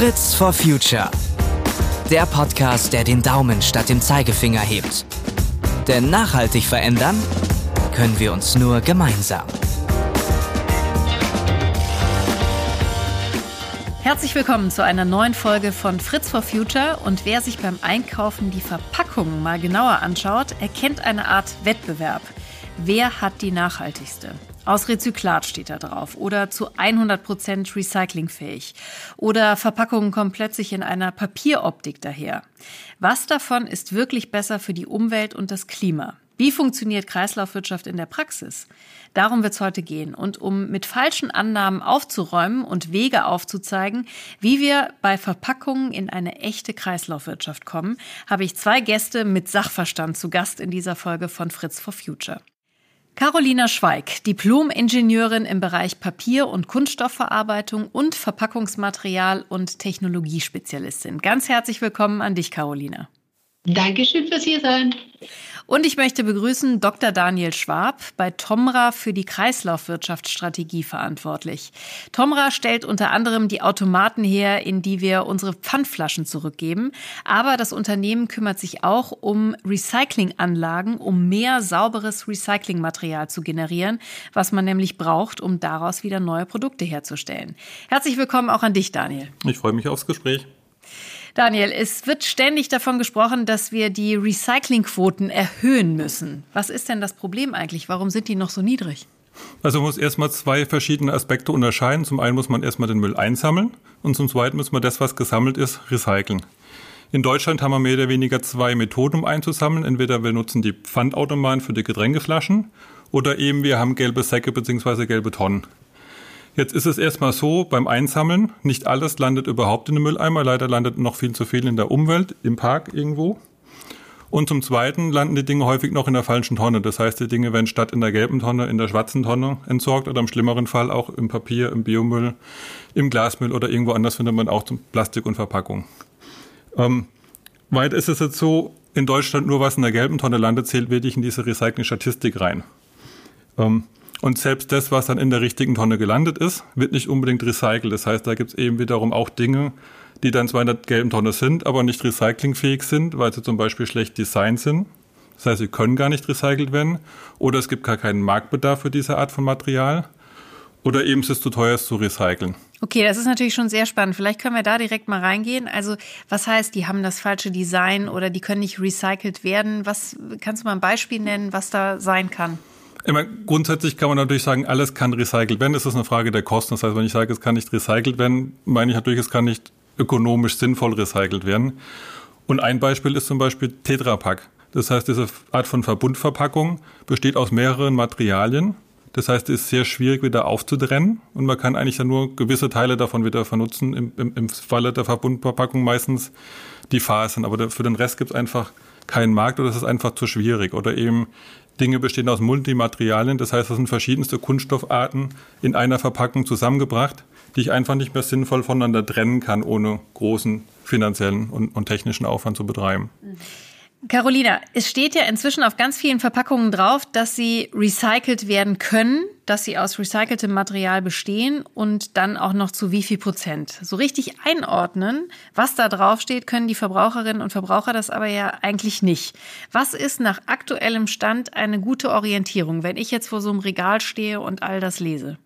Fritz for Future. Der Podcast, der den Daumen statt dem Zeigefinger hebt. Denn nachhaltig verändern können wir uns nur gemeinsam. Herzlich willkommen zu einer neuen Folge von Fritz for Future. Und wer sich beim Einkaufen die Verpackungen mal genauer anschaut, erkennt eine Art Wettbewerb. Wer hat die nachhaltigste? Aus Rezyklat steht da drauf oder zu 100% recyclingfähig. Oder Verpackungen kommen plötzlich in einer Papieroptik daher. Was davon ist wirklich besser für die Umwelt und das Klima? Wie funktioniert Kreislaufwirtschaft in der Praxis? Darum wird es heute gehen. Und um mit falschen Annahmen aufzuräumen und Wege aufzuzeigen, wie wir bei Verpackungen in eine echte Kreislaufwirtschaft kommen, habe ich zwei Gäste mit Sachverstand zu Gast in dieser Folge von Fritz for Future. Carolina Schweig, Diplom-Ingenieurin im Bereich Papier- und Kunststoffverarbeitung und Verpackungsmaterial- und Technologiespezialistin. Ganz herzlich willkommen an dich, Carolina. Dankeschön fürs hier sein. Und ich möchte begrüßen Dr. Daniel Schwab, bei Tomra für die Kreislaufwirtschaftsstrategie verantwortlich. Tomra stellt unter anderem die Automaten her, in die wir unsere Pfandflaschen zurückgeben. Aber das Unternehmen kümmert sich auch um Recyclinganlagen, um mehr sauberes Recyclingmaterial zu generieren, was man nämlich braucht, um daraus wieder neue Produkte herzustellen. Herzlich willkommen auch an dich, Daniel. Ich freue mich aufs Gespräch. Daniel, es wird ständig davon gesprochen, dass wir die Recyclingquoten erhöhen müssen. Was ist denn das Problem eigentlich? Warum sind die noch so niedrig? Also man muss erstmal zwei verschiedene Aspekte unterscheiden. Zum einen muss man erstmal den Müll einsammeln und zum zweiten muss man das, was gesammelt ist, recyceln. In Deutschland haben wir mehr oder weniger zwei Methoden, um einzusammeln. Entweder wir nutzen die Pfandautomaten für die Getränkeflaschen oder eben wir haben gelbe Säcke bzw. gelbe Tonnen. Jetzt ist es erstmal so, beim Einsammeln, nicht alles landet überhaupt in den Mülleimer. Leider landet noch viel zu viel in der Umwelt, im Park irgendwo. Und zum Zweiten landen die Dinge häufig noch in der falschen Tonne. Das heißt, die Dinge werden statt in der gelben Tonne in der schwarzen Tonne entsorgt oder im schlimmeren Fall auch im Papier, im Biomüll, im Glasmüll oder irgendwo anders findet man auch Plastik und Verpackung. Ähm, weit ist es jetzt so, in Deutschland nur was in der gelben Tonne landet, zählt wirklich in diese Recycling-Statistik rein. Ähm, und selbst das, was dann in der richtigen Tonne gelandet ist, wird nicht unbedingt recycelt. Das heißt, da gibt es eben wiederum auch Dinge, die dann zwar in der gelben Tonne sind, aber nicht recyclingfähig sind, weil sie zum Beispiel schlecht designt sind. Das heißt, sie können gar nicht recycelt werden. Oder es gibt gar keinen Marktbedarf für diese Art von Material. Oder eben es ist zu teuer, es zu recyceln. Okay, das ist natürlich schon sehr spannend. Vielleicht können wir da direkt mal reingehen. Also, was heißt, die haben das falsche Design oder die können nicht recycelt werden? Was kannst du mal ein Beispiel nennen, was da sein kann? Meine, grundsätzlich kann man natürlich sagen, alles kann recycelt werden. Das ist eine Frage der Kosten. Das heißt, wenn ich sage, es kann nicht recycelt werden, meine ich natürlich, es kann nicht ökonomisch sinnvoll recycelt werden. Und ein Beispiel ist zum Beispiel Tetra Pak. Das heißt, diese Art von Verbundverpackung besteht aus mehreren Materialien. Das heißt, es ist sehr schwierig wieder aufzutrennen und man kann eigentlich dann nur gewisse Teile davon wieder vernutzen. Im, im, im Falle der Verbundverpackung meistens die Fasern, aber für den Rest gibt es einfach keinen Markt oder es ist einfach zu schwierig. Oder eben Dinge bestehen aus Multimaterialien, das heißt, es sind verschiedenste Kunststoffarten in einer Verpackung zusammengebracht, die ich einfach nicht mehr sinnvoll voneinander trennen kann, ohne großen finanziellen und, und technischen Aufwand zu betreiben. Mhm. Carolina, es steht ja inzwischen auf ganz vielen Verpackungen drauf, dass sie recycelt werden können, dass sie aus recyceltem Material bestehen und dann auch noch zu wie viel Prozent. So richtig einordnen, was da drauf steht, können die Verbraucherinnen und Verbraucher das aber ja eigentlich nicht. Was ist nach aktuellem Stand eine gute Orientierung, wenn ich jetzt vor so einem Regal stehe und all das lese?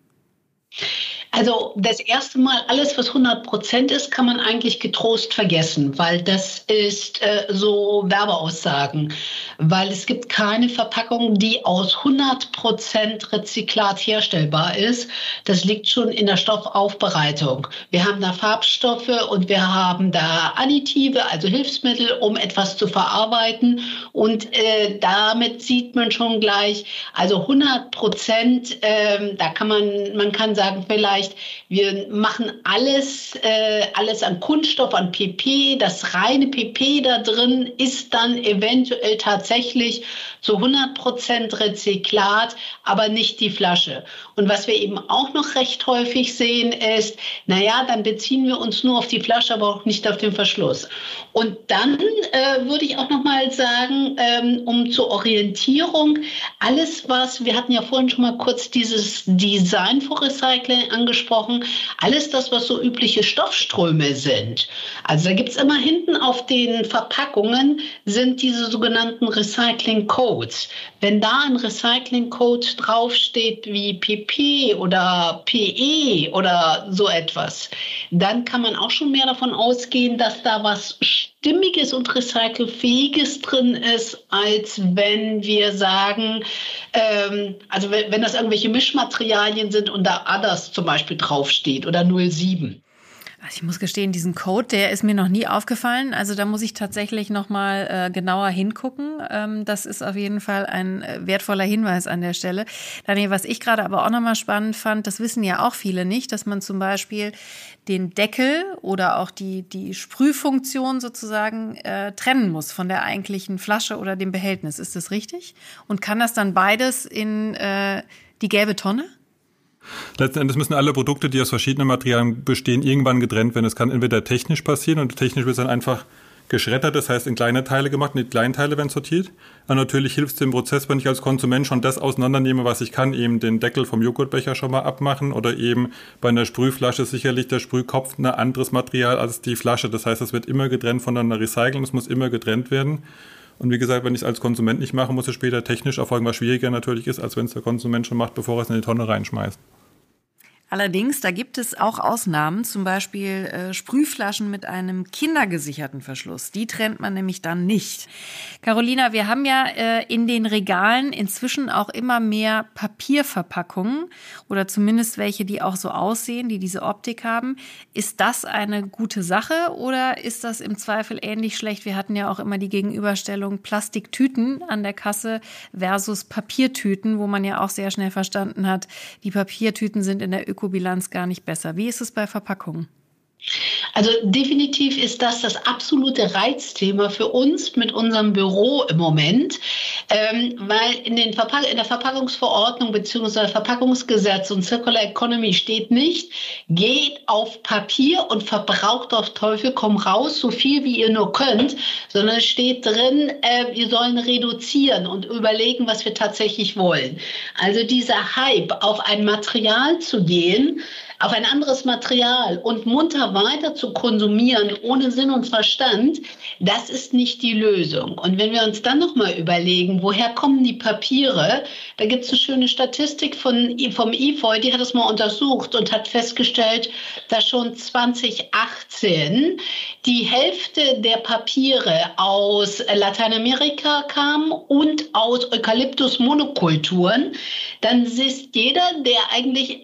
Also das erste Mal, alles, was 100 Prozent ist, kann man eigentlich getrost vergessen, weil das ist äh, so Werbeaussagen, weil es gibt keine Verpackung, die aus 100 Prozent Rezyklat herstellbar ist. Das liegt schon in der Stoffaufbereitung. Wir haben da Farbstoffe und wir haben da Additive, also Hilfsmittel, um etwas zu verarbeiten. Und äh, damit sieht man schon gleich, also 100 Prozent, äh, da kann man, man kann sagen, vielleicht vielleicht, wir machen alles, äh, alles an Kunststoff, an PP. Das reine PP da drin ist dann eventuell tatsächlich zu 100 Prozent Rezyklat, aber nicht die Flasche. Und was wir eben auch noch recht häufig sehen ist, naja, dann beziehen wir uns nur auf die Flasche, aber auch nicht auf den Verschluss. Und dann äh, würde ich auch noch mal sagen, ähm, um zur Orientierung, alles was, wir hatten ja vorhin schon mal kurz dieses Design for Recycling angesprochen, gesprochen, alles das, was so übliche Stoffströme sind. Also da gibt es immer hinten auf den Verpackungen sind diese sogenannten Recycling Codes. Wenn da ein Recycling Code draufsteht wie PP oder PE oder so etwas, dann kann man auch schon mehr davon ausgehen, dass da was Stimmiges und Recycelfähiges drin ist, als wenn wir sagen, ähm, also wenn, wenn das irgendwelche Mischmaterialien sind und da Others zum Beispiel draufsteht oder 07. Also ich muss gestehen, diesen Code, der ist mir noch nie aufgefallen. Also da muss ich tatsächlich noch mal äh, genauer hingucken. Ähm, das ist auf jeden Fall ein äh, wertvoller Hinweis an der Stelle. Daniel, was ich gerade aber auch noch mal spannend fand, das wissen ja auch viele nicht, dass man zum Beispiel den Deckel oder auch die die Sprühfunktion sozusagen äh, trennen muss von der eigentlichen Flasche oder dem Behältnis. Ist das richtig? Und kann das dann beides in äh, die gelbe Tonne? Letzten Endes müssen alle Produkte, die aus verschiedenen Materialien bestehen, irgendwann getrennt werden. Es kann entweder technisch passieren und technisch wird dann einfach geschreddert, das heißt in kleine Teile gemacht und die kleinen Teile werden sortiert. Aber natürlich hilft es dem Prozess, wenn ich als Konsument schon das auseinandernehme, was ich kann, eben den Deckel vom Joghurtbecher schon mal abmachen oder eben bei einer Sprühflasche sicherlich der Sprühkopf ein anderes Material als die Flasche. Das heißt, es wird immer getrennt voneinander recyceln, es muss immer getrennt werden. Und wie gesagt, wenn ich es als Konsument nicht mache, muss es später technisch erfolgen, was schwieriger natürlich ist, als wenn es der Konsument schon macht, bevor er es in die Tonne reinschmeißt. Allerdings, da gibt es auch Ausnahmen, zum Beispiel äh, Sprühflaschen mit einem kindergesicherten Verschluss. Die trennt man nämlich dann nicht. Carolina, wir haben ja äh, in den Regalen inzwischen auch immer mehr Papierverpackungen oder zumindest welche, die auch so aussehen, die diese Optik haben. Ist das eine gute Sache oder ist das im Zweifel ähnlich schlecht? Wir hatten ja auch immer die Gegenüberstellung Plastiktüten an der Kasse versus Papiertüten, wo man ja auch sehr schnell verstanden hat, die Papiertüten sind in der Ökobilanz gar nicht besser. Wie ist es bei Verpackungen? Also definitiv ist das das absolute Reizthema für uns mit unserem Büro im Moment, ähm, weil in, den in der Verpackungsverordnung bzw. Verpackungsgesetz und Circular Economy steht nicht, geht auf Papier und verbraucht auf Teufel komm raus so viel wie ihr nur könnt, sondern es steht drin, äh, wir sollen reduzieren und überlegen, was wir tatsächlich wollen. Also dieser Hype auf ein Material zu gehen, auf ein anderes Material und munter weiter zu konsumieren ohne Sinn und Verstand, das ist nicht die Lösung. Und wenn wir uns dann nochmal überlegen, woher kommen die Papiere, da gibt es eine schöne Statistik von, vom IFOI, die hat es mal untersucht und hat festgestellt, dass schon 2018 die Hälfte der Papiere aus Lateinamerika kam und aus Eukalyptus-Monokulturen, dann ist jeder, der eigentlich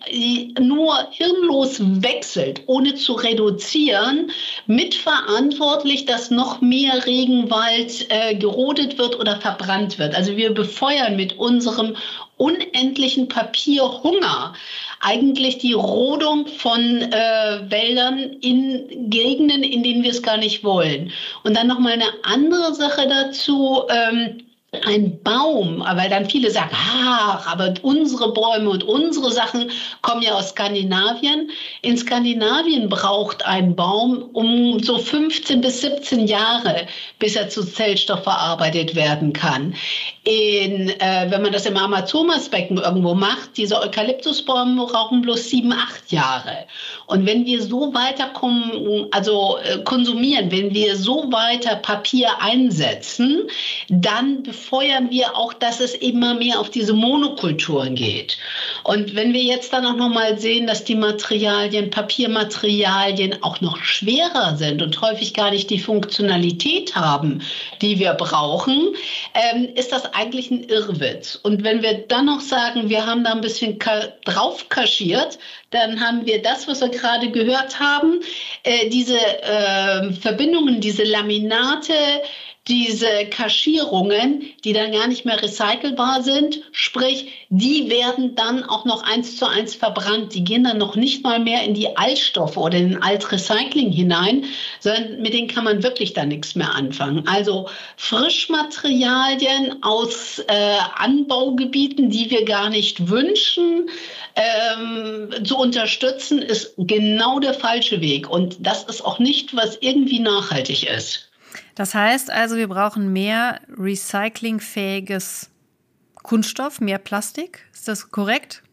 nur hirnlos wechselt, ohne zu reduzieren, mitverantwortlich, dass noch mehr Regenwald äh, gerodet wird oder verbrannt wird. Also wir befeuern mit unserem unendlichen Papierhunger eigentlich die Rodung von äh, Wäldern in Gegenden, in denen wir es gar nicht wollen. Und dann noch mal eine andere Sache dazu. Ähm, ein Baum, weil dann viele sagen, ach, aber unsere Bäume und unsere Sachen kommen ja aus Skandinavien. In Skandinavien braucht ein Baum um so 15 bis 17 Jahre, bis er zu Zellstoff verarbeitet werden kann. In, äh, wenn man das im Amazonasbecken irgendwo macht, diese Eukalyptusbäume brauchen bloß sieben, acht Jahre. Und wenn wir so weiter also, äh, konsumieren, wenn wir so weiter Papier einsetzen, dann befeuern wir auch, dass es immer mehr auf diese Monokulturen geht. Und wenn wir jetzt dann auch noch mal sehen, dass die Materialien, Papiermaterialien auch noch schwerer sind und häufig gar nicht die Funktionalität haben, die wir brauchen, ähm, ist das eigentlich ein Irrwitz. Und wenn wir dann noch sagen, wir haben da ein bisschen drauf kaschiert, dann haben wir das, was wir gerade gehört haben, äh, diese äh, Verbindungen, diese Laminate, diese Kaschierungen, die dann gar nicht mehr recycelbar sind, sprich, die werden dann auch noch eins zu eins verbrannt. Die gehen dann noch nicht mal mehr in die Altstoffe oder in den Altrecycling hinein, sondern mit denen kann man wirklich dann nichts mehr anfangen. Also Frischmaterialien aus äh, Anbaugebieten, die wir gar nicht wünschen, ähm, zu unterstützen, ist genau der falsche Weg. Und das ist auch nicht, was irgendwie nachhaltig ist. Das heißt also, wir brauchen mehr recyclingfähiges Kunststoff, mehr Plastik. Ist das korrekt?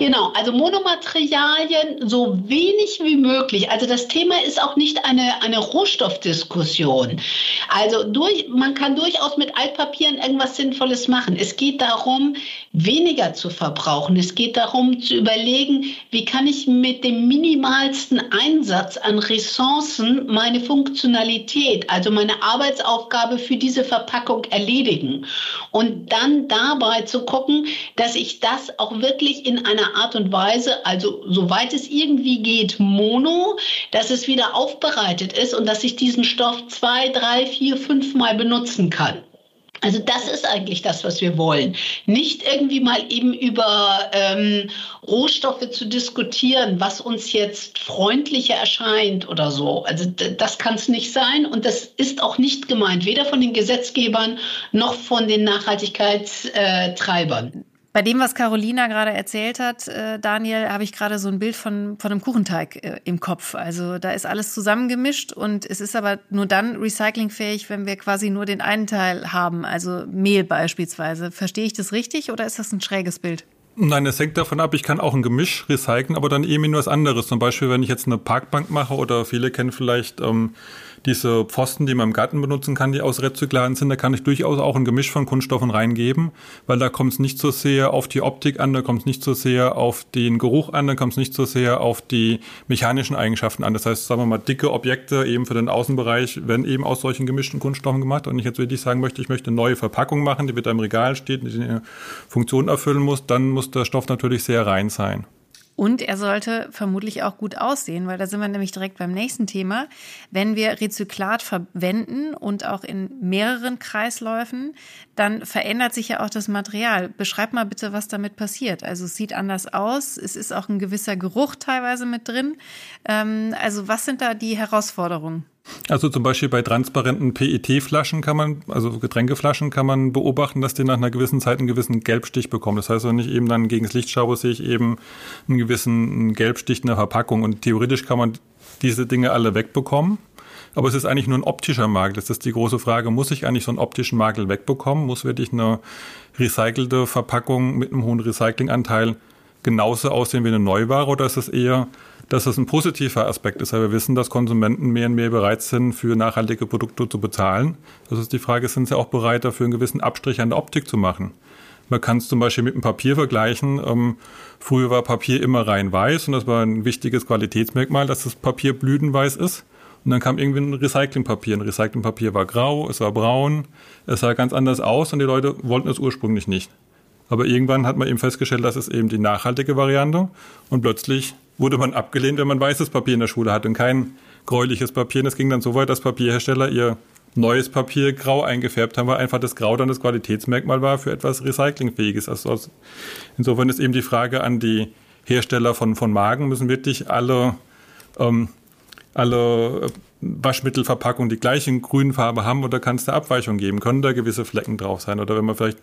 Genau, also Monomaterialien so wenig wie möglich. Also das Thema ist auch nicht eine, eine Rohstoffdiskussion. Also durch, man kann durchaus mit Altpapieren irgendwas Sinnvolles machen. Es geht darum, weniger zu verbrauchen. Es geht darum zu überlegen, wie kann ich mit dem minimalsten Einsatz an Ressourcen meine Funktionalität, also meine Arbeitsaufgabe für diese Verpackung erledigen. Und dann dabei zu gucken, dass ich das auch wirklich in einer Art und Weise, also soweit es irgendwie geht, mono, dass es wieder aufbereitet ist und dass ich diesen Stoff zwei, drei, vier, fünf Mal benutzen kann. Also das ist eigentlich das, was wir wollen. Nicht irgendwie mal eben über ähm, Rohstoffe zu diskutieren, was uns jetzt freundlicher erscheint oder so. Also das kann es nicht sein und das ist auch nicht gemeint, weder von den Gesetzgebern noch von den Nachhaltigkeitstreibern. Bei dem, was Carolina gerade erzählt hat, äh, Daniel, habe ich gerade so ein Bild von, von einem Kuchenteig äh, im Kopf. Also da ist alles zusammengemischt und es ist aber nur dann recyclingfähig, wenn wir quasi nur den einen Teil haben, also Mehl beispielsweise. Verstehe ich das richtig oder ist das ein schräges Bild? Nein, es hängt davon ab, ich kann auch ein Gemisch recyceln, aber dann eben nur was anderes. Zum Beispiel, wenn ich jetzt eine Parkbank mache oder viele kennen vielleicht ähm, diese Pfosten, die man im Garten benutzen kann, die aus Rezyklaten sind, da kann ich durchaus auch ein Gemisch von Kunststoffen reingeben, weil da kommt es nicht so sehr auf die Optik an, da kommt es nicht so sehr auf den Geruch an, da kommt es nicht so sehr auf die mechanischen Eigenschaften an. Das heißt, sagen wir mal, dicke Objekte eben für den Außenbereich werden eben aus solchen gemischten Kunststoffen gemacht. Und ich jetzt wirklich sagen möchte, ich möchte eine neue Verpackung machen, die wieder im Regal steht, die eine Funktion erfüllen muss, dann muss der Stoff natürlich sehr rein sein. Und er sollte vermutlich auch gut aussehen, weil da sind wir nämlich direkt beim nächsten Thema. Wenn wir Rezyklat verwenden und auch in mehreren Kreisläufen, dann verändert sich ja auch das Material. Beschreib mal bitte, was damit passiert. Also es sieht anders aus, es ist auch ein gewisser Geruch teilweise mit drin. Ähm, also was sind da die Herausforderungen? Also zum Beispiel bei transparenten PET-Flaschen kann man, also Getränkeflaschen kann man beobachten, dass die nach einer gewissen Zeit einen gewissen Gelbstich bekommen. Das heißt, wenn ich eben dann gegen das Licht schaue, sehe ich eben einen gewissen Gelbstich in der Verpackung. Und theoretisch kann man diese Dinge alle wegbekommen. Aber es ist eigentlich nur ein optischer Makel. Das ist die große Frage, muss ich eigentlich so einen optischen Makel wegbekommen? Muss wirklich eine recycelte Verpackung mit einem hohen Recyclinganteil genauso aussehen wie eine Neuware oder ist es eher dass das ein positiver Aspekt ist, weil wir wissen, dass Konsumenten mehr und mehr bereit sind, für nachhaltige Produkte zu bezahlen. Das ist die Frage, sind sie auch bereit, dafür einen gewissen Abstrich an der Optik zu machen? Man kann es zum Beispiel mit dem Papier vergleichen. Ähm, früher war Papier immer rein weiß und das war ein wichtiges Qualitätsmerkmal, dass das Papier blütenweiß ist. Und dann kam irgendwie ein Recyclingpapier. Ein Recyclingpapier war grau, es war braun, es sah ganz anders aus und die Leute wollten es ursprünglich nicht. Aber irgendwann hat man eben festgestellt, das ist eben die nachhaltige Variante und plötzlich wurde man abgelehnt, wenn man weißes Papier in der Schule hat und kein gräuliches Papier. Und es ging dann so weit, dass Papierhersteller ihr neues Papier grau eingefärbt haben, weil einfach das Grau dann das Qualitätsmerkmal war für etwas Recyclingfähiges. Also insofern ist eben die Frage an die Hersteller von, von Magen, müssen wirklich alle, ähm, alle Waschmittelverpackungen die gleiche Grünfarbe haben oder kann es da Abweichung geben? Können da gewisse Flecken drauf sein? Oder wenn man vielleicht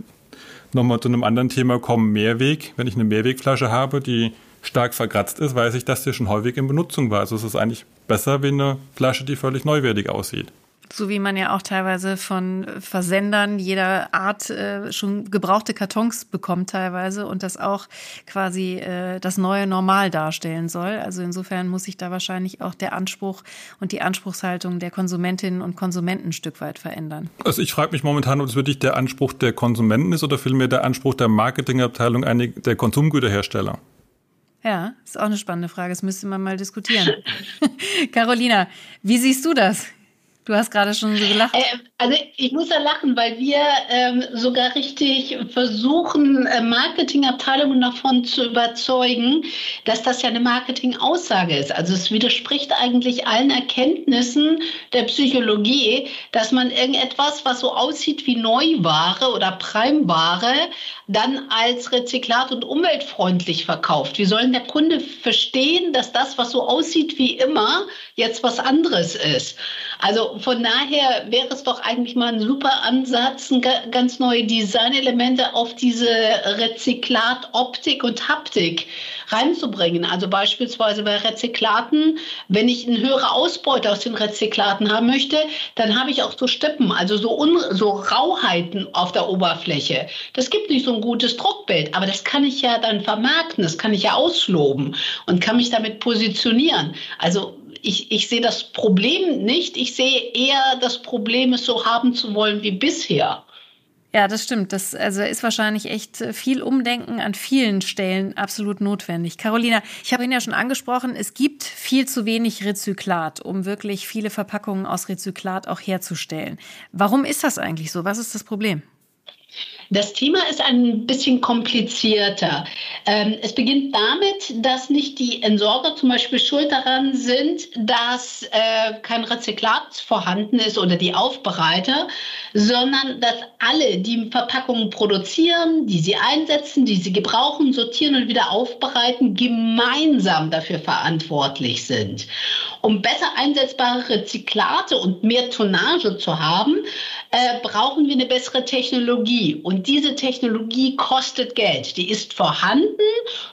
nochmal zu einem anderen Thema kommen, Mehrweg. Wenn ich eine Mehrwegflasche habe, die stark verkratzt ist, weiß ich, dass die schon häufig in Benutzung war. Also es ist eigentlich besser wie eine Flasche, die völlig neuwertig aussieht. So wie man ja auch teilweise von Versendern jeder Art äh, schon gebrauchte Kartons bekommt teilweise und das auch quasi äh, das neue Normal darstellen soll. Also insofern muss sich da wahrscheinlich auch der Anspruch und die Anspruchshaltung der Konsumentinnen und Konsumenten ein Stück weit verändern. Also ich frage mich momentan, ob es wirklich der Anspruch der Konsumenten ist oder vielmehr der Anspruch der Marketingabteilung der Konsumgüterhersteller. Ja, ist auch eine spannende Frage. Das müsste man mal diskutieren. Carolina, wie siehst du das? Du hast gerade schon so gelacht. Äh, also ich muss da lachen, weil wir ähm, sogar richtig versuchen, äh, Marketingabteilungen davon zu überzeugen, dass das ja eine Marketingaussage ist. Also es widerspricht eigentlich allen Erkenntnissen der Psychologie, dass man irgendetwas, was so aussieht wie Neuware oder Primware, dann als rezyklat und umweltfreundlich verkauft. Wie soll denn der Kunde verstehen, dass das, was so aussieht wie immer, jetzt was anderes ist? Also von daher wäre es doch eigentlich mal ein super Ansatz, ganz neue Designelemente auf diese Rezyklatoptik und Haptik reinzubringen. Also beispielsweise bei Rezyklaten, wenn ich eine höhere Ausbeute aus den Rezyklaten haben möchte, dann habe ich auch so Stippen, also so, Un so Rauheiten auf der Oberfläche. Das gibt nicht so ein gutes Druckbild, aber das kann ich ja dann vermarkten, das kann ich ja ausloben und kann mich damit positionieren. Also ich, ich sehe das Problem nicht. Ich sehe eher das Problem, es so haben zu wollen wie bisher. Ja, das stimmt. Das also ist wahrscheinlich echt viel Umdenken an vielen Stellen absolut notwendig. Carolina, ich habe Ihnen ja schon angesprochen, es gibt viel zu wenig Rezyklat, um wirklich viele Verpackungen aus Rezyklat auch herzustellen. Warum ist das eigentlich so? Was ist das Problem? Das Thema ist ein bisschen komplizierter. Ähm, es beginnt damit, dass nicht die Entsorger zum Beispiel schuld daran sind, dass äh, kein Rezyklat vorhanden ist oder die Aufbereiter, sondern dass alle, die Verpackungen produzieren, die sie einsetzen, die sie gebrauchen, sortieren und wieder aufbereiten, gemeinsam dafür verantwortlich sind. Um besser einsetzbare Rezyklate und mehr Tonnage zu haben, äh, brauchen wir eine bessere Technologie. Und diese Technologie kostet Geld. Die ist vorhanden,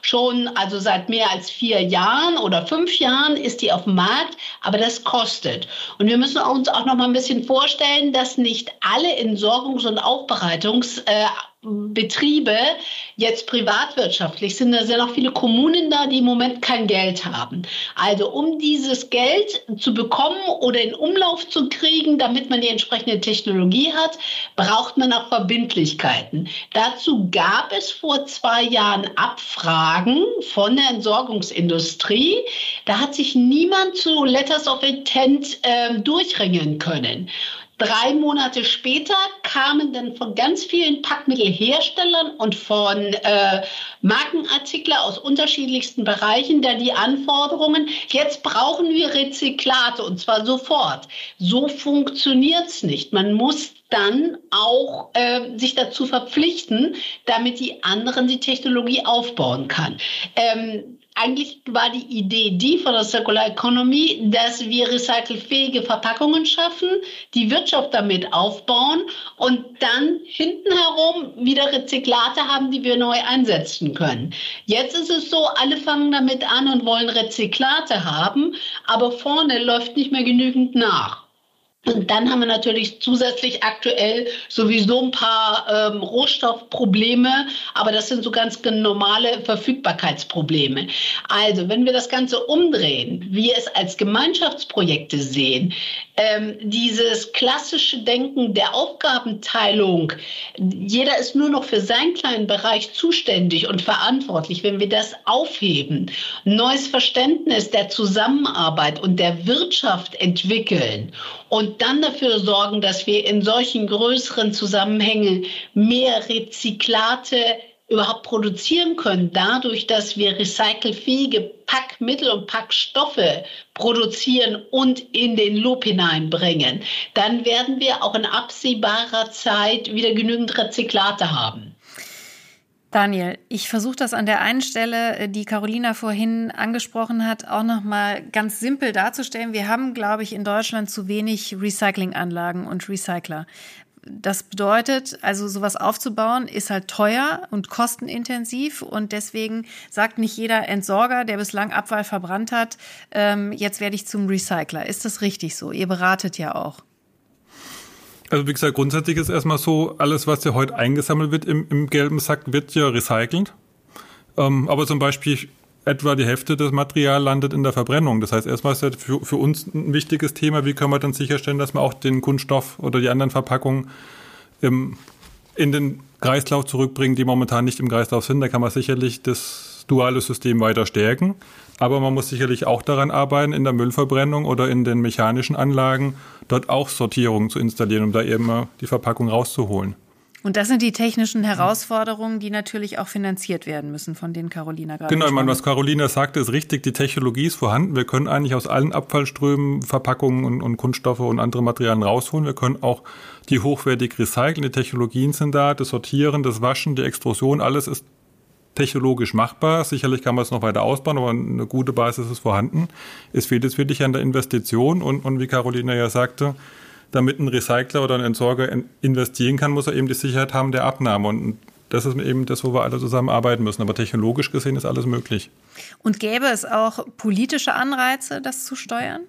schon also seit mehr als vier Jahren oder fünf Jahren ist die auf dem Markt, aber das kostet. Und wir müssen uns auch noch mal ein bisschen vorstellen, dass nicht alle Entsorgungs- und Aufbereitungs- äh, Betriebe jetzt privatwirtschaftlich sind, da sind auch viele Kommunen da, die im Moment kein Geld haben. Also um dieses Geld zu bekommen oder in Umlauf zu kriegen, damit man die entsprechende Technologie hat, braucht man auch Verbindlichkeiten. Dazu gab es vor zwei Jahren Abfragen von der Entsorgungsindustrie. Da hat sich niemand zu Letters of Intent äh, durchringen können. Drei Monate später kamen dann von ganz vielen Packmittelherstellern und von äh, Markenartikler aus unterschiedlichsten Bereichen da die Anforderungen, jetzt brauchen wir Rezyklate und zwar sofort. So funktioniert es nicht. Man muss dann auch äh, sich dazu verpflichten, damit die anderen die Technologie aufbauen kann. Ähm, eigentlich war die Idee die von der Circular Economy, dass wir recycelfähige Verpackungen schaffen, die Wirtschaft damit aufbauen und dann hinten herum wieder Rezyklate haben, die wir neu einsetzen können. Jetzt ist es so, alle fangen damit an und wollen Rezyklate haben, aber vorne läuft nicht mehr genügend nach. Und dann haben wir natürlich zusätzlich aktuell sowieso ein paar ähm, Rohstoffprobleme, aber das sind so ganz normale Verfügbarkeitsprobleme. Also, wenn wir das Ganze umdrehen, wir es als Gemeinschaftsprojekte sehen, ähm, dieses klassische Denken der Aufgabenteilung, jeder ist nur noch für seinen kleinen Bereich zuständig und verantwortlich, wenn wir das aufheben, neues Verständnis der Zusammenarbeit und der Wirtschaft entwickeln und dann dafür sorgen, dass wir in solchen größeren Zusammenhängen mehr Rezyklate überhaupt produzieren können, dadurch, dass wir recycelfähige Packmittel und Packstoffe produzieren und in den Loop hineinbringen, dann werden wir auch in absehbarer Zeit wieder genügend Rezyklate haben. Daniel, ich versuche das an der einen Stelle, äh, die Carolina vorhin angesprochen hat, auch noch mal ganz simpel darzustellen. Wir haben, glaube ich, in Deutschland zu wenig Recyclinganlagen und Recycler. Das bedeutet, also sowas aufzubauen, ist halt teuer und kostenintensiv und deswegen sagt nicht jeder Entsorger, der bislang Abfall verbrannt hat, ähm, jetzt werde ich zum Recycler. Ist das richtig so? Ihr beratet ja auch. Also wie gesagt, grundsätzlich ist erstmal so, alles, was ja heute eingesammelt wird im, im gelben Sack, wird ja recycelt. Ähm, aber zum Beispiel etwa die Hälfte des Materials landet in der Verbrennung. Das heißt, erstmal ist das für, für uns ein wichtiges Thema, wie können wir dann sicherstellen, dass wir auch den Kunststoff oder die anderen Verpackungen im, in den Kreislauf zurückbringen, die momentan nicht im Kreislauf sind. Da kann man sicherlich das duale System weiter stärken. Aber man muss sicherlich auch daran arbeiten, in der Müllverbrennung oder in den mechanischen Anlagen dort auch Sortierungen zu installieren, um da eben die Verpackung rauszuholen. Und das sind die technischen Herausforderungen, die natürlich auch finanziert werden müssen, von denen Carolina gerade Genau, ich meine, was Carolina sagte, ist richtig. Die Technologie ist vorhanden. Wir können eigentlich aus allen Abfallströmen Verpackungen und, und Kunststoffe und andere Materialien rausholen. Wir können auch die hochwertig recyceln. Die Technologien sind da. Das Sortieren, das Waschen, die Extrusion, alles ist technologisch machbar. Sicherlich kann man es noch weiter ausbauen, aber eine gute Basis ist vorhanden. Es fehlt jetzt wirklich an der Investition und, und wie Carolina ja sagte, damit ein Recycler oder ein Entsorger investieren kann, muss er eben die Sicherheit haben der Abnahme. Und das ist eben das, wo wir alle zusammenarbeiten müssen. Aber technologisch gesehen ist alles möglich. Und gäbe es auch politische Anreize, das zu steuern?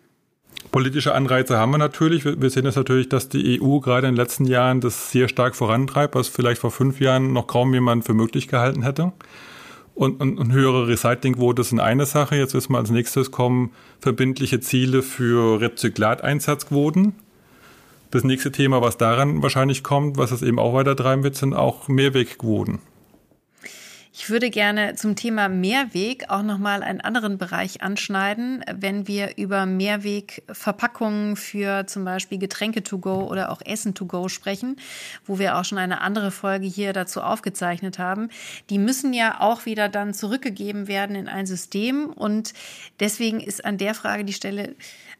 Politische Anreize haben wir natürlich. Wir sehen es natürlich, dass die EU gerade in den letzten Jahren das sehr stark vorantreibt, was vielleicht vor fünf Jahren noch kaum jemand für möglich gehalten hätte. Und, und, und höhere Recyclingquote sind eine Sache. Jetzt wissen wir als nächstes kommen verbindliche Ziele für Rezyklateinsatzquoten. Das nächste Thema, was daran wahrscheinlich kommt, was es eben auch weiter treiben wird, sind auch Mehrwegquoten. Ich würde gerne zum Thema Mehrweg auch nochmal einen anderen Bereich anschneiden, wenn wir über Mehrwegverpackungen für zum Beispiel Getränke to go oder auch Essen to go sprechen, wo wir auch schon eine andere Folge hier dazu aufgezeichnet haben. Die müssen ja auch wieder dann zurückgegeben werden in ein System und deswegen ist an der Frage die Stelle,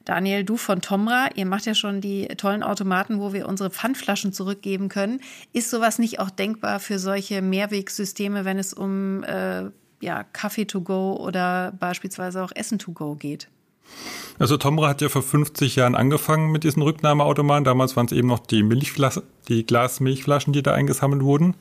Daniel, du von Tomra, ihr macht ja schon die tollen Automaten, wo wir unsere Pfandflaschen zurückgeben können. Ist sowas nicht auch denkbar für solche Mehrwegsysteme, wenn es um äh, ja, Kaffee to go oder beispielsweise auch Essen to go geht? Also Tomra hat ja vor 50 Jahren angefangen mit diesen Rücknahmeautomaten. Damals waren es eben noch die Milchflaschen, die Glasmilchflaschen, die da eingesammelt wurden.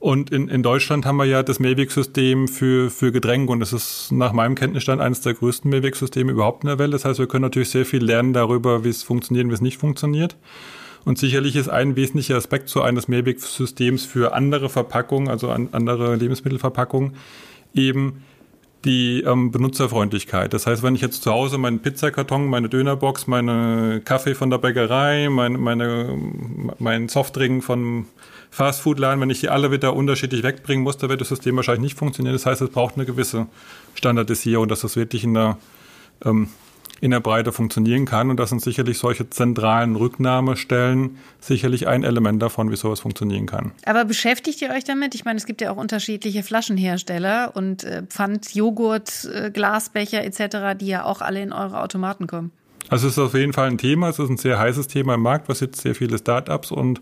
Und in, in Deutschland haben wir ja das Mehrwegsystem für, für Getränke und das ist nach meinem Kenntnisstand eines der größten Mehrwegsysteme überhaupt in der Welt. Das heißt, wir können natürlich sehr viel lernen darüber, wie es funktioniert und wie es nicht funktioniert. Und sicherlich ist ein wesentlicher Aspekt so eines Mehrwegsystems für andere Verpackungen, also an, andere Lebensmittelverpackungen, eben die ähm, Benutzerfreundlichkeit. Das heißt, wenn ich jetzt zu Hause meinen Pizzakarton, meine Dönerbox, meine Kaffee von der Bäckerei, meine, meine, mein Softdrink von Fastfood-Laden, wenn ich die alle wieder unterschiedlich wegbringen muss, da wird das System wahrscheinlich nicht funktionieren. Das heißt, es braucht eine gewisse Standardisierung, dass das wirklich in der, ähm, in der Breite funktionieren kann. Und das sind sicherlich solche zentralen Rücknahmestellen sicherlich ein Element davon, wie sowas funktionieren kann. Aber beschäftigt ihr euch damit? Ich meine, es gibt ja auch unterschiedliche Flaschenhersteller und äh, Pfand, Joghurt, äh, Glasbecher etc., die ja auch alle in eure Automaten kommen. Also es ist auf jeden Fall ein Thema. Es ist ein sehr heißes Thema im Markt, was jetzt sehr viele Startups und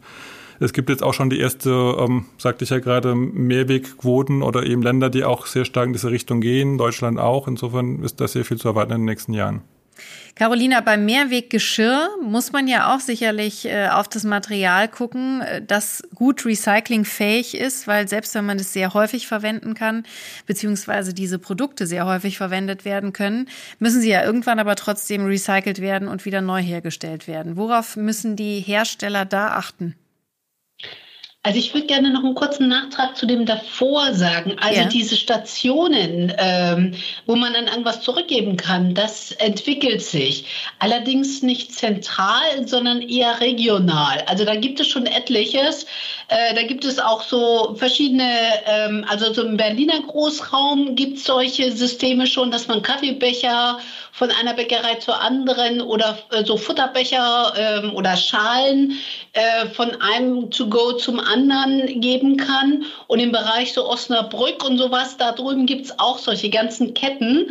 es gibt jetzt auch schon die erste, ähm, sagte ich ja gerade, Mehrwegquoten oder eben Länder, die auch sehr stark in diese Richtung gehen, Deutschland auch. Insofern ist da sehr viel zu erwarten in den nächsten Jahren. Carolina, beim Mehrweggeschirr muss man ja auch sicherlich äh, auf das Material gucken, äh, das gut recyclingfähig ist, weil selbst wenn man es sehr häufig verwenden kann, beziehungsweise diese Produkte sehr häufig verwendet werden können, müssen sie ja irgendwann aber trotzdem recycelt werden und wieder neu hergestellt werden. Worauf müssen die Hersteller da achten? Also ich würde gerne noch einen kurzen Nachtrag zu dem davor sagen. Also ja. diese Stationen, ähm, wo man dann irgendwas zurückgeben kann, das entwickelt sich. Allerdings nicht zentral, sondern eher regional. Also da gibt es schon etliches. Äh, da gibt es auch so verschiedene, ähm, also so im Berliner Großraum gibt es solche Systeme schon, dass man Kaffeebecher von einer Bäckerei zur anderen oder äh, so Futterbecher ähm, oder Schalen äh, von einem to go zum anderen geben kann. Und im Bereich so Osnabrück und sowas, da drüben gibt es auch solche ganzen Ketten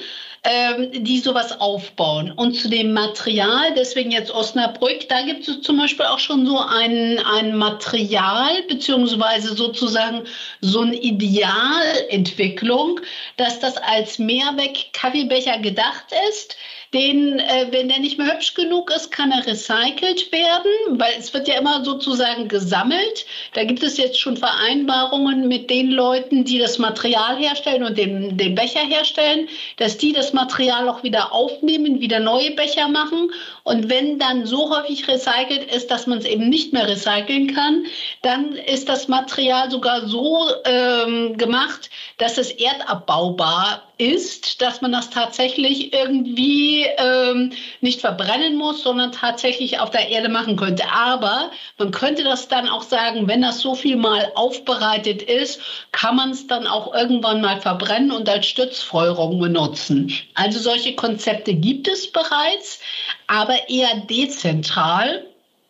ähm, die sowas aufbauen. Und zu dem Material, deswegen jetzt Osnabrück, da gibt es zum Beispiel auch schon so ein, ein Material, beziehungsweise sozusagen so eine Idealentwicklung, dass das als Mehrweg-Kaffeebecher gedacht ist den, äh, wenn der nicht mehr hübsch genug ist, kann er recycelt werden, weil es wird ja immer sozusagen gesammelt. Da gibt es jetzt schon Vereinbarungen mit den Leuten, die das Material herstellen und den, den Becher herstellen, dass die das Material auch wieder aufnehmen, wieder neue Becher machen. Und wenn dann so häufig recycelt ist, dass man es eben nicht mehr recyceln kann, dann ist das Material sogar so ähm, gemacht, dass es erdabbaubar ist, dass man das tatsächlich irgendwie ähm, nicht verbrennen muss, sondern tatsächlich auf der Erde machen könnte. Aber man könnte das dann auch sagen, wenn das so viel mal aufbereitet ist, kann man es dann auch irgendwann mal verbrennen und als Stützfeuerung benutzen. Also solche Konzepte gibt es bereits, aber eher dezentral.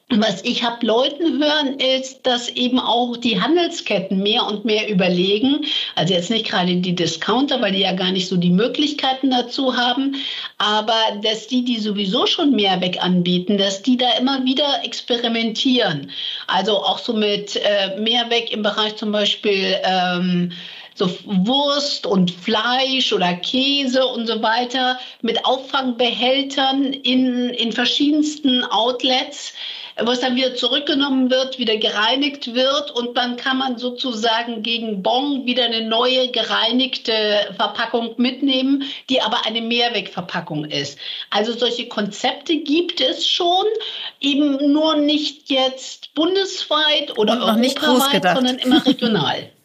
Was ich habe Leuten hören, ist, dass eben auch die Handelsketten mehr und mehr überlegen, also jetzt nicht gerade die Discounter, weil die ja gar nicht so die Möglichkeiten dazu haben, aber dass die, die sowieso schon Mehrweg anbieten, dass die da immer wieder experimentieren. Also auch so mit äh, Mehrweg im Bereich zum Beispiel ähm, so Wurst und Fleisch oder Käse und so weiter mit Auffangbehältern in, in verschiedensten Outlets was dann wieder zurückgenommen wird, wieder gereinigt wird und dann kann man sozusagen gegen Bon wieder eine neue gereinigte Verpackung mitnehmen, die aber eine Mehrwegverpackung ist. Also solche Konzepte gibt es schon, eben nur nicht jetzt bundesweit oder europaweit, sondern immer regional.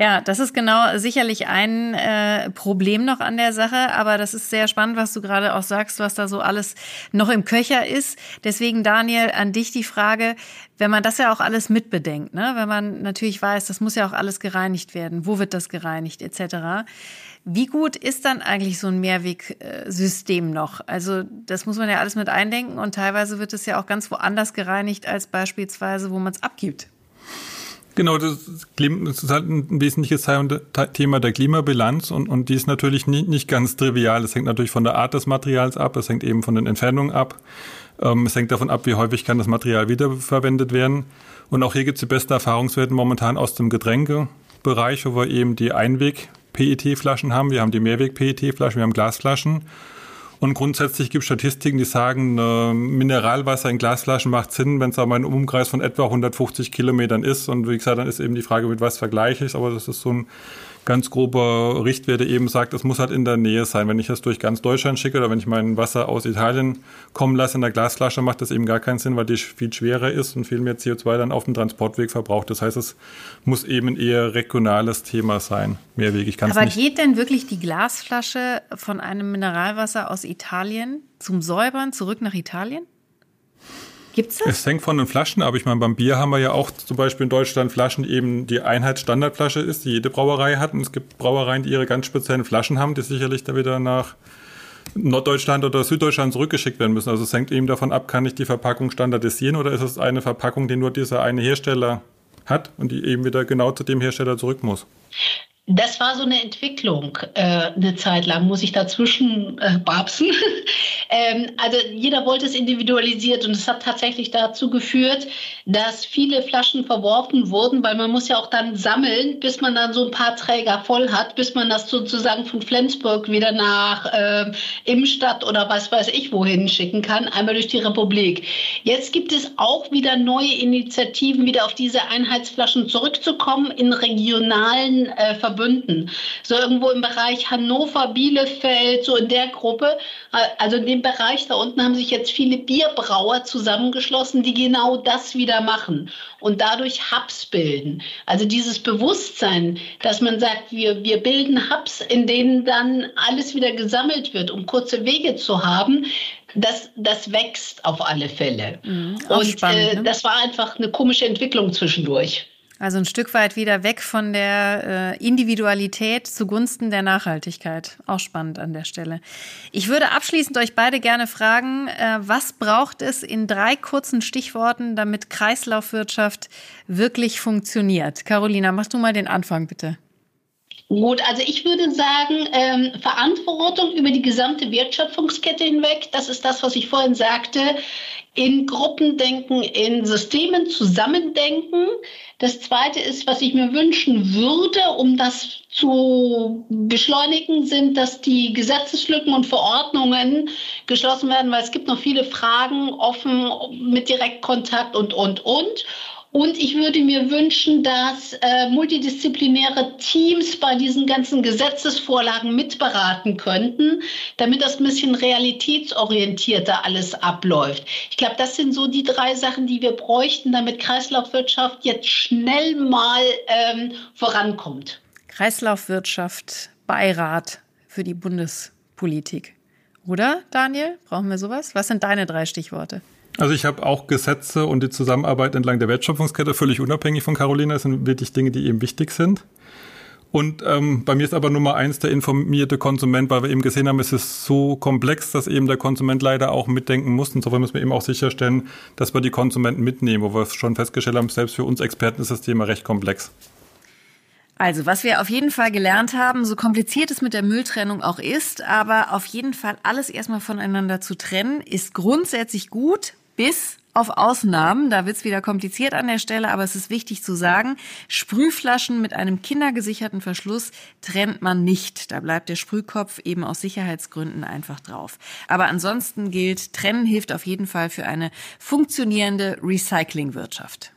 Ja, das ist genau sicherlich ein äh, Problem noch an der Sache, aber das ist sehr spannend, was du gerade auch sagst, was da so alles noch im Köcher ist. Deswegen, Daniel, an dich die Frage, wenn man das ja auch alles mitbedenkt, ne? wenn man natürlich weiß, das muss ja auch alles gereinigt werden, wo wird das gereinigt etc. Wie gut ist dann eigentlich so ein Mehrwegsystem noch? Also das muss man ja alles mit eindenken und teilweise wird es ja auch ganz woanders gereinigt als beispielsweise, wo man es abgibt. Genau, das ist halt ein wesentliches Thema der Klimabilanz und, und die ist natürlich nie, nicht ganz trivial. Es hängt natürlich von der Art des Materials ab, es hängt eben von den Entfernungen ab, ähm, es hängt davon ab, wie häufig kann das Material wiederverwendet werden. Und auch hier gibt es die besten Erfahrungswerte momentan aus dem Getränkebereich, wo wir eben die Einweg-PET-Flaschen haben, wir haben die Mehrweg-PET-Flaschen, wir haben Glasflaschen. Und grundsätzlich gibt es Statistiken, die sagen, äh, Mineralwasser in Glasflaschen macht Sinn, wenn es aber ein Umkreis von etwa 150 Kilometern ist. Und wie gesagt, dann ist eben die Frage, mit was vergleiche ich. Aber das ist so ein ganz grober Richtwert, der eben sagt, es muss halt in der Nähe sein. Wenn ich das durch ganz Deutschland schicke oder wenn ich mein Wasser aus Italien kommen lasse in der Glasflasche, macht das eben gar keinen Sinn, weil die viel schwerer ist und viel mehr CO2 dann auf dem Transportweg verbraucht. Das heißt, es muss eben ein eher regionales Thema sein, mehrwegig. Aber nicht. geht denn wirklich die Glasflasche von einem Mineralwasser aus Italien zum Säubern zurück nach Italien? Gibt's das? Es hängt von den Flaschen ab. Ich meine, beim Bier haben wir ja auch zum Beispiel in Deutschland Flaschen, die eben die Einheitsstandardflasche ist, die jede Brauerei hat. Und es gibt Brauereien, die ihre ganz speziellen Flaschen haben, die sicherlich dann wieder nach Norddeutschland oder Süddeutschland zurückgeschickt werden müssen. Also es hängt eben davon ab, kann ich die Verpackung standardisieren oder ist es eine Verpackung, die nur dieser eine Hersteller hat und die eben wieder genau zu dem Hersteller zurück muss? Das war so eine Entwicklung äh, eine Zeit lang, muss ich dazwischen äh, babsen. ähm, also jeder wollte es individualisiert und es hat tatsächlich dazu geführt, dass viele Flaschen verworfen wurden, weil man muss ja auch dann sammeln, bis man dann so ein paar Träger voll hat, bis man das sozusagen von Flensburg wieder nach äh, Imstadt oder was weiß ich wohin schicken kann, einmal durch die Republik. Jetzt gibt es auch wieder neue Initiativen, wieder auf diese Einheitsflaschen zurückzukommen in regionalen äh, Verbünden. So irgendwo im Bereich Hannover, Bielefeld, so in der Gruppe. Also in dem Bereich da unten haben sich jetzt viele Bierbrauer zusammengeschlossen, die genau das wieder machen und dadurch Hubs bilden. Also dieses Bewusstsein, dass man sagt, wir, wir bilden Hubs, in denen dann alles wieder gesammelt wird, um kurze Wege zu haben, das, das wächst auf alle Fälle. Mhm, und spannend, äh, ne? das war einfach eine komische Entwicklung zwischendurch. Also ein Stück weit wieder weg von der äh, Individualität zugunsten der Nachhaltigkeit. Auch spannend an der Stelle. Ich würde abschließend euch beide gerne fragen, äh, was braucht es in drei kurzen Stichworten, damit Kreislaufwirtschaft wirklich funktioniert? Carolina, machst du mal den Anfang bitte. Gut, also ich würde sagen, ähm, Verantwortung über die gesamte Wertschöpfungskette hinweg, das ist das, was ich vorhin sagte, in Gruppen denken, in Systemen zusammendenken. Das Zweite ist, was ich mir wünschen würde, um das zu beschleunigen, sind, dass die Gesetzeslücken und Verordnungen geschlossen werden, weil es gibt noch viele Fragen offen mit Direktkontakt und, und, und. Und ich würde mir wünschen, dass äh, multidisziplinäre Teams bei diesen ganzen Gesetzesvorlagen mitberaten könnten, damit das ein bisschen realitätsorientierter alles abläuft. Ich glaube, das sind so die drei Sachen, die wir bräuchten, damit Kreislaufwirtschaft jetzt schnell mal ähm, vorankommt. Kreislaufwirtschaft, Beirat für die Bundespolitik. Oder, Daniel? Brauchen wir sowas? Was sind deine drei Stichworte? Also ich habe auch Gesetze und die Zusammenarbeit entlang der Wertschöpfungskette völlig unabhängig von Carolina. Das sind wirklich Dinge, die eben wichtig sind. Und ähm, bei mir ist aber Nummer eins der informierte Konsument, weil wir eben gesehen haben, es ist so komplex, dass eben der Konsument leider auch mitdenken muss. Und Insofern müssen wir eben auch sicherstellen, dass wir die Konsumenten mitnehmen, wo wir schon festgestellt haben, selbst für uns Experten ist das Thema recht komplex. Also, was wir auf jeden Fall gelernt haben, so kompliziert es mit der Mülltrennung auch ist, aber auf jeden Fall alles erstmal voneinander zu trennen, ist grundsätzlich gut, bis auf Ausnahmen. Da wird's wieder kompliziert an der Stelle, aber es ist wichtig zu sagen, Sprühflaschen mit einem kindergesicherten Verschluss trennt man nicht. Da bleibt der Sprühkopf eben aus Sicherheitsgründen einfach drauf. Aber ansonsten gilt, trennen hilft auf jeden Fall für eine funktionierende Recyclingwirtschaft.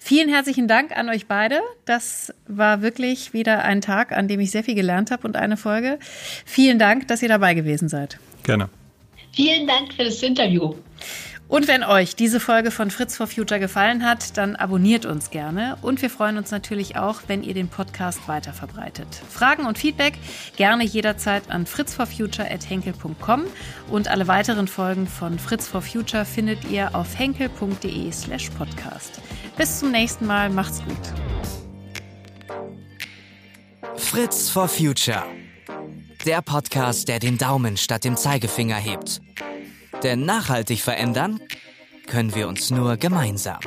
Vielen herzlichen Dank an euch beide. Das war wirklich wieder ein Tag, an dem ich sehr viel gelernt habe und eine Folge. Vielen Dank, dass ihr dabei gewesen seid. Gerne. Vielen Dank für das Interview. Und wenn euch diese Folge von Fritz for Future gefallen hat, dann abonniert uns gerne. Und wir freuen uns natürlich auch, wenn ihr den Podcast weiterverbreitet. Fragen und Feedback gerne jederzeit an fritzforfuture.henkel.com. Und alle weiteren Folgen von Fritz for Future findet ihr auf henkel.de slash podcast. Bis zum nächsten Mal. Macht's gut. Fritz for Future. Der Podcast, der den Daumen statt dem Zeigefinger hebt. Denn nachhaltig verändern können wir uns nur gemeinsam.